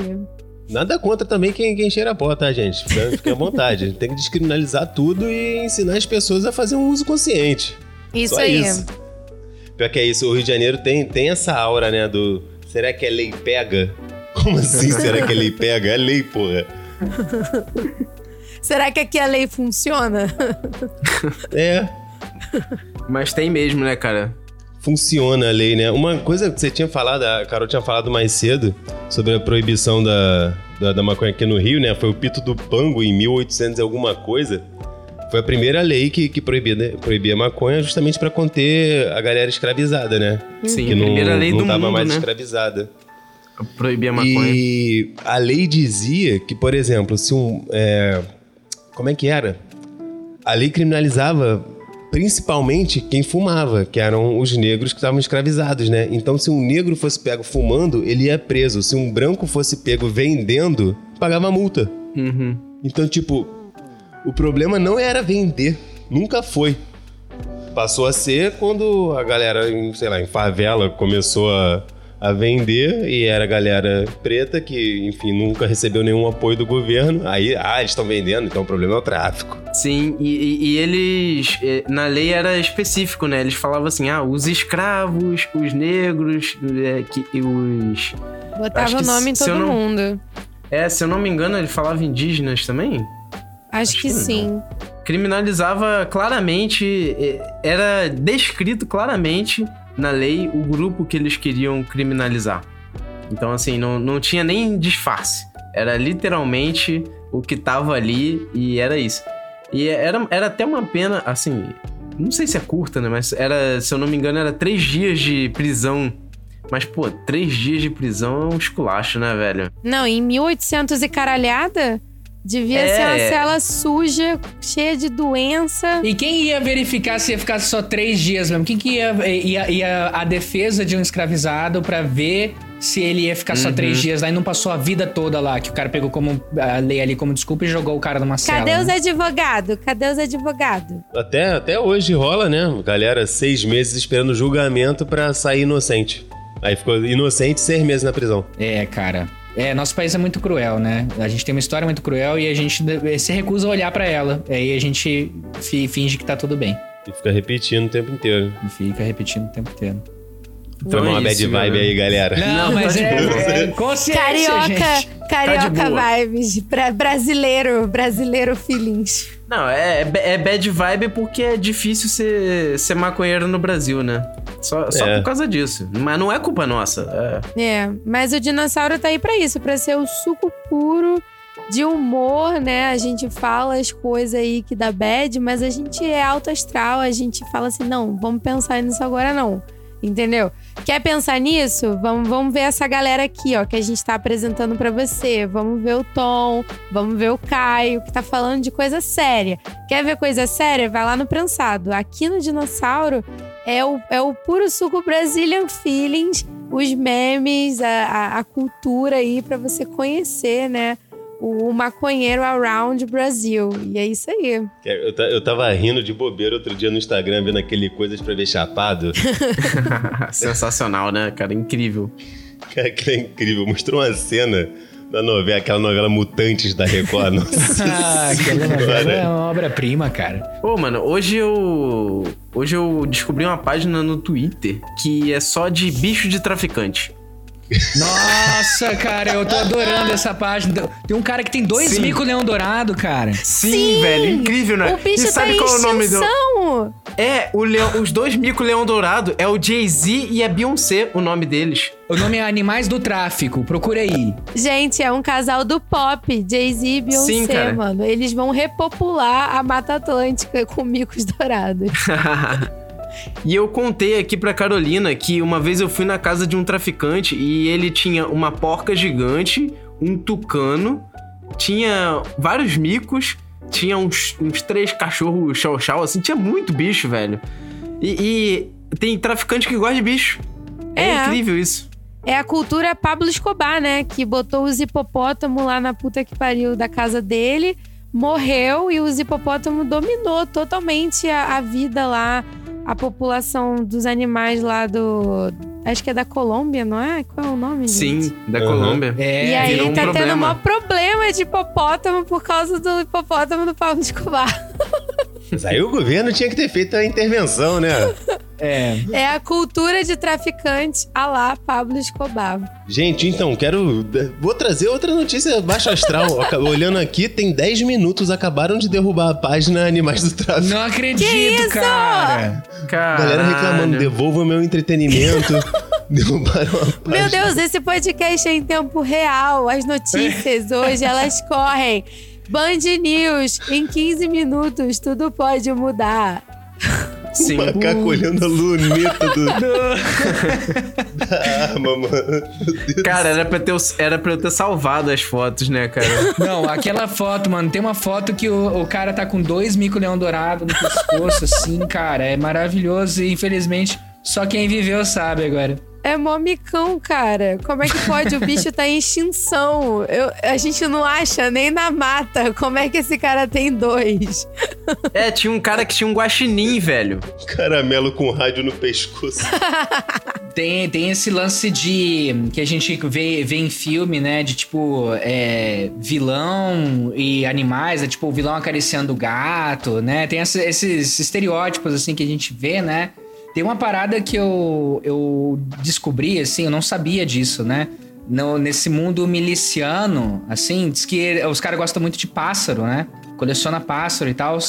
Nada contra também quem, quem cheira pó, tá, gente? Fica, fica à vontade. Tem que descriminalizar tudo e ensinar as pessoas a fazer um uso consciente. Isso Só aí. isso. Pior que é isso, o Rio de Janeiro tem, tem essa aura, né, do... Será que é lei pega? Como assim será que é lei pega? É lei, porra. Será que aqui a lei funciona? É, Mas tem mesmo, né, cara? Funciona a lei, né? Uma coisa que você tinha falado, a Carol tinha falado mais cedo, sobre a proibição da, da, da maconha aqui no Rio, né? Foi o Pito do Pango em 1800 e alguma coisa. Foi a primeira lei que, que proibia, né? proibia a maconha justamente pra conter a galera escravizada, né? Sim, que a primeira lei não do tava mundo, mais né? escravizada. Proibir a maconha. E a lei dizia que, por exemplo, se um. é, como é que era? A lei criminalizava principalmente quem fumava, que eram os negros que estavam escravizados, né? Então, se um negro fosse pego fumando, ele ia preso. Se um branco fosse pego vendendo, pagava multa. Uhum. Então, tipo, o problema não era vender, nunca foi. Passou a ser quando a galera, sei lá, em favela começou a, a vender e era a galera preta que, enfim, nunca recebeu nenhum apoio do governo. Aí, ah, eles estão vendendo, então o problema é o tráfico. Sim, e, e- eles. eh, Na lei era específico, né? Eles falavam assim: ah, os escravos, os negros, eh, que, e os. Acho Botava o que nome em todo não- mundo. É, se eu não me engano, ele falava indígenas também? Acho, que, que não. sim. criminalizava claramente, eh, era descrito claramente na lei o grupo que eles queriam criminalizar. Então, assim, não, não tinha nem disfarce. Era literalmente o que tava ali e era isso. E era, era até uma pena, assim, não sei se é curta, né? Mas era, se eu não me engano, era três dias de prisão. Mas, pô, três dias de prisão é um esculacho, né, velho? Não, em 1800 e caralhada, devia É. ser uma cela suja, cheia de doença. E quem ia verificar se ia ficar só três dias mesmo? Quem que ia, ia, ia a defesa de um escravizado pra ver se ele ia ficar só três dias lá e não passou a vida toda lá? Que o cara pegou como a lei ali como desculpa e jogou o cara numa cela. Cadê os né? advogados? Cadê os advogados? Até, até hoje rola, né? Galera, seis meses esperando julgamento pra sair inocente. Aí ficou inocente seis meses na prisão. É, cara. É, nosso país é muito cruel, né? A gente tem uma história muito cruel e a gente se recusa a olhar pra ela. Aí a gente fi- finge que tá tudo bem. E fica repetindo o tempo inteiro. E fica repetindo o tempo inteiro. Toma é uma bad vibe aí, galera. Não, mas tá é, boa. é consciência, Carioca, gente. carioca Tá vibes. Bra- brasileiro, brasileiro feelings. Não, é, é é bad vibe porque é difícil ser, ser maconheiro no Brasil, né? Só, só É. por causa disso. Mas não é culpa nossa. É. É, mas o dinossauro tá aí pra isso, pra ser o suco puro de humor, né? A gente fala as coisas aí que dá bad, mas a gente é alto astral, a gente fala assim, não, vamos pensar nisso agora não. Entendeu? Quer pensar nisso? Vamos, vamos ver essa galera aqui, ó, que a gente tá apresentando pra você. Vamos ver o Tom, vamos ver o Caio, que tá falando de coisa séria. Quer ver coisa séria? Vai lá no Prensado. Aqui no Dinossauro é o, é o puro suco Brazilian Feelings, os memes, a, a, a cultura aí pra você conhecer, né? O, maconheiro around Brasil. E é isso aí. Eu, eu tava rindo de bobeira outro dia no Instagram, vendo aquele Coisas pra Ver Chapado. Sensacional, né, cara? Incrível. Cara, que é incrível. Mostrou uma cena da novela, aquela novela Mutantes da Record. Nossa Ah, aquela novela é uma obra-prima, cara. Pô, mano, hoje eu. Hoje eu descobri uma página no Twitter que é só de bicho de traficante. Nossa, cara, eu tô adorando essa página. Tem um cara que tem dois Sim. mico-leão dourado, cara. Sim, velho, incrível, né? O bicho e sabe tá qual é o nome do. É, o leão, os dois mico leão dourado é o Jay-Z e a Beyoncé, o nome deles. O nome é Animais do Tráfico, procura aí. Gente, é um casal do pop, Jay-Z e Beyoncé, Sim, cara. mano. Eles vão repopular a Mata Atlântica com micos dourados. E eu contei aqui pra Carolina que uma vez eu fui na casa de um traficante e ele tinha uma porca gigante, um tucano, tinha vários micos, tinha uns, uns três cachorros chau-chau, assim, tinha muito bicho, velho. E, e tem traficante que gosta de bicho. É, É. incrível isso. É a cultura Pablo Escobar, né? Que botou os hipopótamos lá na puta que pariu da casa dele, morreu e os hipopótamos dominou totalmente a, a vida lá, a população dos animais lá do. Acho que é da Colômbia, não é? Qual é o nome? Sim, gente? da Uhum. Colômbia. É, E aí virou um tá tendo problema. um maior problema de hipopótamo por causa do hipopótamo do Pablo Escobar. Mas aí o governo tinha que ter feito a intervenção, né? é. É a cultura de traficante a lá Pablo Escobar. Gente, então, quero. Vou trazer outra notícia baixo astral. Olhando aqui, tem 10 minutos, acabaram de derrubar a página Animais do Tráfico. Não acredito, isso? cara. Caralho. Galera reclamando, devolva o meu entretenimento. Derrubaram a página. Meu Deus, esse podcast é em tempo real. As notícias hoje, elas correm. Band News, em 15 minutos, tudo pode mudar. Sim. O macaco olhando a luneta do... da arma, mano. Meu Deus. Cara, era pra, ter, era pra eu ter salvado as fotos, né, cara? Não, aquela foto, mano, tem uma foto que o, o cara tá com dois mico-leão dourado no pescoço, assim, cara. É maravilhoso e, infelizmente, só quem viveu sabe agora. É mó micão, cara. Como é que pode? O bicho tá em extinção. Eu- a gente não acha nem na mata. Como é que esse cara tem dois? É, tinha um cara que tinha um guaxinim, velho. Caramelo com rádio no pescoço. Tem, tem esse lance de. que a gente vê, vê em filme, né? De tipo, é, vilão e animais, é tipo o vilão acariciando o gato, né? Tem essa- esses estereótipos, assim, que a gente vê, né? Tem uma parada que eu, eu descobri, assim, eu não sabia disso, né? No, nesse mundo miliciano, assim, diz que os caras gostam muito de pássaro, né? Coleciona pássaro e tal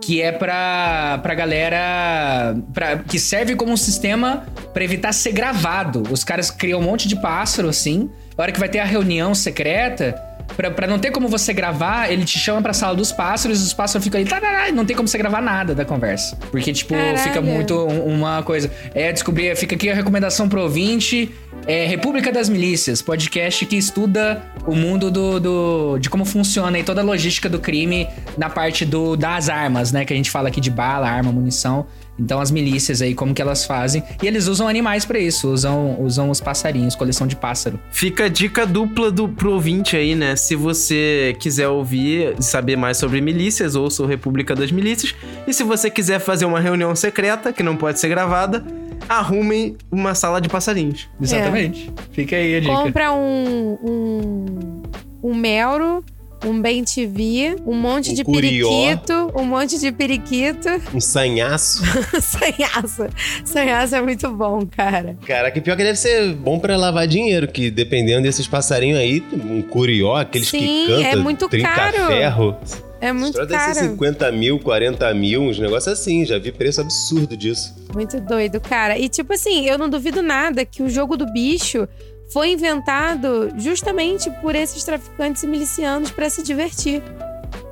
que é pra, pra galera. Pra, que serve como um sistema pra evitar ser gravado. Os caras criam um monte de pássaro, assim. A hora que vai ter a reunião secreta, pra, pra não ter como você gravar, ele te chama pra sala dos pássaros e os pássaros ficam ali. tarará, e não tem como você gravar nada da conversa. Porque, tipo, Caralho. fica muito um- uma coisa. É, descobrir, fica aqui a recomendação pro ouvinte. É República das Milícias, podcast que estuda o mundo do, do- de como funciona e toda a logística do crime na parte do, das armas, né? Que a gente fala aqui de bala, arma, munição. Então as milícias aí, como que elas fazem. E eles usam animais pra isso, usam, usam os passarinhos, coleção de pássaro. Fica a dica dupla do, pro ouvinte aí, né? Se você quiser ouvir e saber mais sobre milícias, ouça o República das Milícias. E se você quiser fazer uma reunião secreta, que não pode ser gravada, arrume uma sala de passarinhos. Exatamente. Fica aí a dica. Compra um, um, um Melro, um Bem TV, um monte Um de curió. periquito, um monte de periquito. Um sanhaço. Sanhaço. Sanhaço é muito bom, cara. Caraca, pior que deve ser bom pra lavar dinheiro, que dependendo desses passarinhos aí, um curió, aqueles Sim, que cantam, é muito caro. ferro. É muito deve ser caro. 50 mil, 40 mil, uns negócios assim. Já vi preço absurdo disso. Muito doido, cara. E tipo assim, eu não duvido nada que o jogo do bicho foi inventado justamente por esses traficantes e milicianos pra se divertir.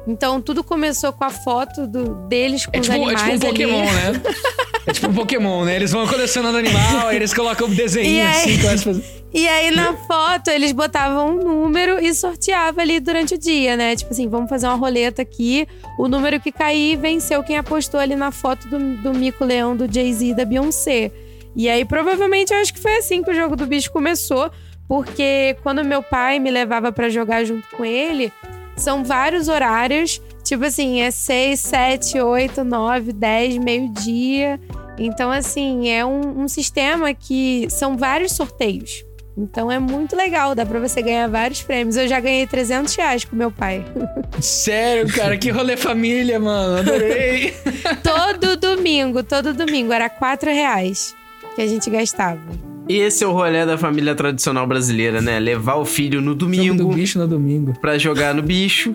Então tudo começou com a foto do, deles com É os tipo, é animais tipo um Pokémon, ali. né? É tipo um Pokémon, né? Eles vão colecionando animal, aí eles colocam um desenho aí- assim, começam a fazer. E aí na foto eles botavam um número e sorteava ali durante o dia, né? Tipo assim, vamos fazer uma roleta aqui. O número que cair venceu quem apostou ali na foto do, do Mico Leão, do Jay-Z e da Beyoncé. E aí provavelmente eu acho que foi assim que o jogo do bicho começou, porque quando meu pai me levava pra jogar junto com ele, são vários horários. Tipo assim, é 6, 7, 8, 9, 10, meio-dia. Então, assim, é um, um sistema que são vários sorteios. Então é muito legal, dá pra você ganhar vários prêmios. Eu já ganhei 300 reais com meu pai. Sério, cara, que rolê família, mano. Adorei. todo domingo, todo domingo, era 4 reais que a gente gastava. E esse é o rolê da família tradicional brasileira, né? Levar o filho no Jogo do domingo bicho no domingo. pra jogar no bicho.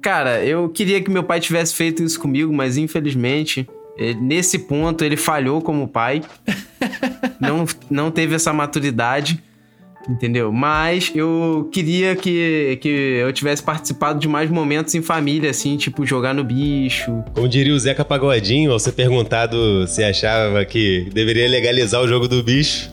Cara, eu queria que meu pai tivesse feito isso comigo, mas infelizmente Ele- nesse ponto, ele falhou como pai. não, não teve essa maturidade. Entendeu? Mas eu queria que, que eu tivesse participado de mais momentos em família, assim, tipo jogar no bicho. Como diria o Zeca Pagodinho, ao ser perguntado se achava que deveria legalizar o jogo do bicho.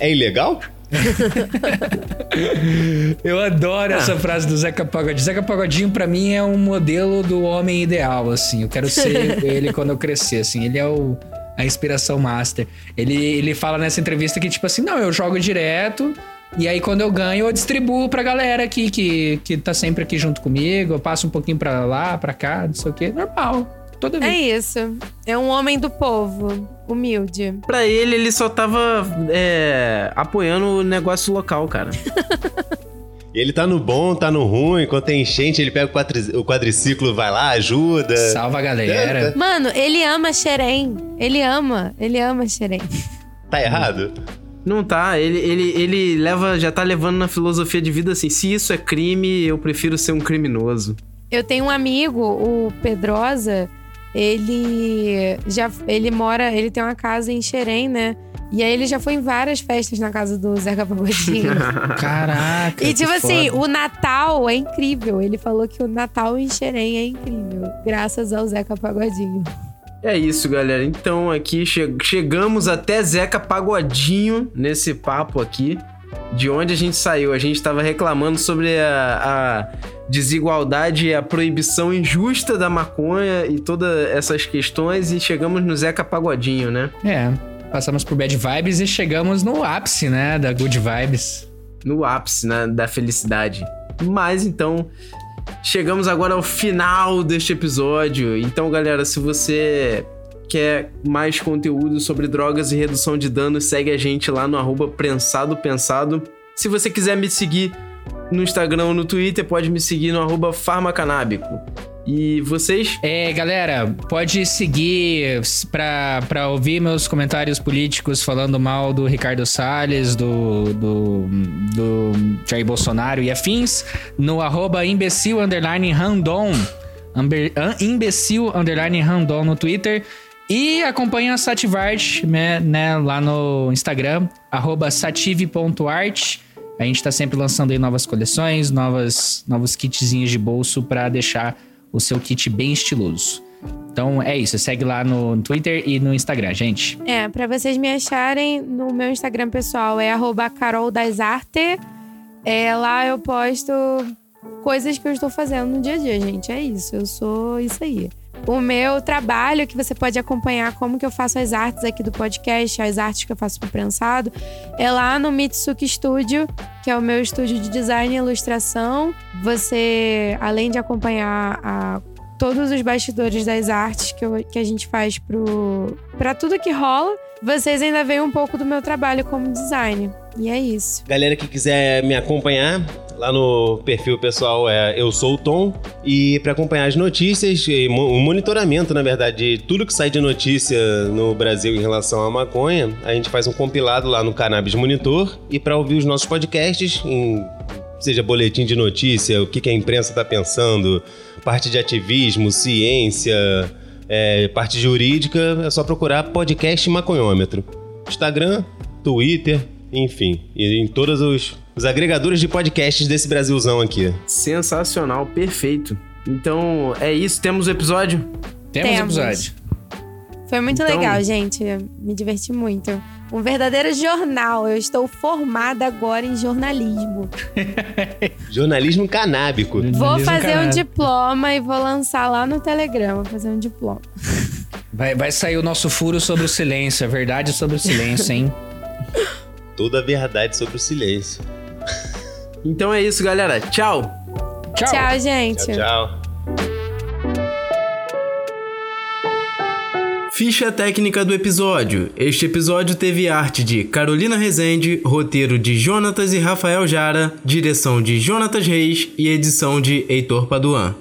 É ilegal? Eu adoro essa frase do Zeca Pagodinho. Zeca Pagodinho, pra mim, é um modelo do homem ideal, assim. Eu quero ser ele quando eu crescer, assim. Ele é o, a inspiração master. Ele, ele fala nessa entrevista que, tipo assim, não, eu jogo direto. E aí, quando eu ganho, eu distribuo pra galera aqui que, que tá sempre aqui junto comigo. Eu passo um pouquinho pra lá, pra cá, não sei o quê. Normal. Toda vez. É isso. É um homem do povo. Humilde. Pra ele, ele só tava é, apoiando o negócio local, cara. E ele tá no bom, tá no ruim. Quando tem enchente, ele pega o quadriciclo, vai lá, ajuda. Salva a galera. Mano, ele ama Xerém. Ele ama. Ele ama Xerém. Tá errado? Não tá, ele, ele, ele leva, já tá levando na filosofia de vida assim: se isso é crime, eu prefiro ser um criminoso. Eu tenho um amigo, o Pedrosa. Ele já ele mora, ele tem uma casa em Xerém, né? E aí ele já foi em várias festas na casa do Zeca Pagodinho. Caraca. E tipo assim, foda. o Natal é incrível. Ele falou que o Natal em Xerém é incrível, graças ao Zeca Pagodinho. É isso, galera. Então aqui che- chegamos até Zeca Pagodinho nesse papo aqui. De onde a gente saiu? A gente tava reclamando sobre a, a desigualdade e a proibição injusta da maconha e todas essas questões e chegamos no Zeca Pagodinho, né? É, passamos por bad vibes e chegamos no ápice, né, da good vibes. no ápice né, da felicidade. Mas então, chegamos agora ao final deste episódio. Então, galera, se você quer mais conteúdo sobre drogas e redução de danos, segue a gente lá no arroba prensado pensado. Se você quiser me seguir no Instagram ou no Twitter, pode me seguir no arroba farmacanábico. E vocês? É, galera, pode seguir pra, ouvir meus comentários políticos falando mal do Ricardo Salles, do, do, do Jair Bolsonaro e afins, no arroba imbecil underline random, amber- imbecil underline random no Twitter. E acompanha a Sativart, né, né, lá no Instagram, arroba. A gente tá sempre lançando aí novas coleções, novas, novos kitzinhos de bolso pra deixar o seu kit bem estiloso. Então é isso, segue lá no Twitter e no Instagram, gente. É, pra vocês me acharem no meu Instagram pessoal é arroba Carol das Arte. É, lá eu posto coisas que eu estou fazendo no dia a dia, gente. É isso, eu sou isso aí. O meu trabalho, que você pode acompanhar como que eu faço as artes aqui do podcast, as artes que eu faço pro prensado, é lá no Mitsuki Studio, que é o meu estúdio de design e ilustração. Você, além de acompanhar a todos os bastidores das artes que, eu- que a gente faz para tudo que rola, vocês ainda veem um pouco do meu trabalho como design. E é isso. Galera que quiser me acompanhar, lá no perfil pessoal é Eu Sou o Tom. E para acompanhar as notícias, o monitoramento, na verdade, de tudo que sai de notícia no Brasil em relação à maconha, a gente faz um compilado lá no Cannabis Monitor. E para ouvir os nossos podcasts, em, seja boletim de notícia, o que, que a imprensa está pensando, parte de ativismo, ciência, é, parte jurídica, é só procurar podcast maconhômetro. Instagram, Twitter, enfim, e em todos os, os agregadores de podcasts desse Brasilzão aqui. Sensacional, perfeito. Então é isso, temos o episódio. Temos, Temos. episódio. Foi muito Então- legal, gente. Me diverti muito. Um verdadeiro jornal. Eu estou formada agora em jornalismo. Jornalismo canábico. Vou Jornalismo fazer um canábico. diploma e vou lançar lá no Telegram. Vou fazer um diploma. Vai, vai sair o nosso furo sobre o silêncio, a verdade sobre o silêncio, hein? Toda a verdade sobre o silêncio. Então é isso, galera. Tchau. Tchau. Tchau, gente. Tchau, tchau. Ficha técnica do episódio. Este episódio teve arte de Carolina Rezende, roteiro de Jonatas e Rafael Jara, direção de Jonatas Reis e edição de Heitor Paduan.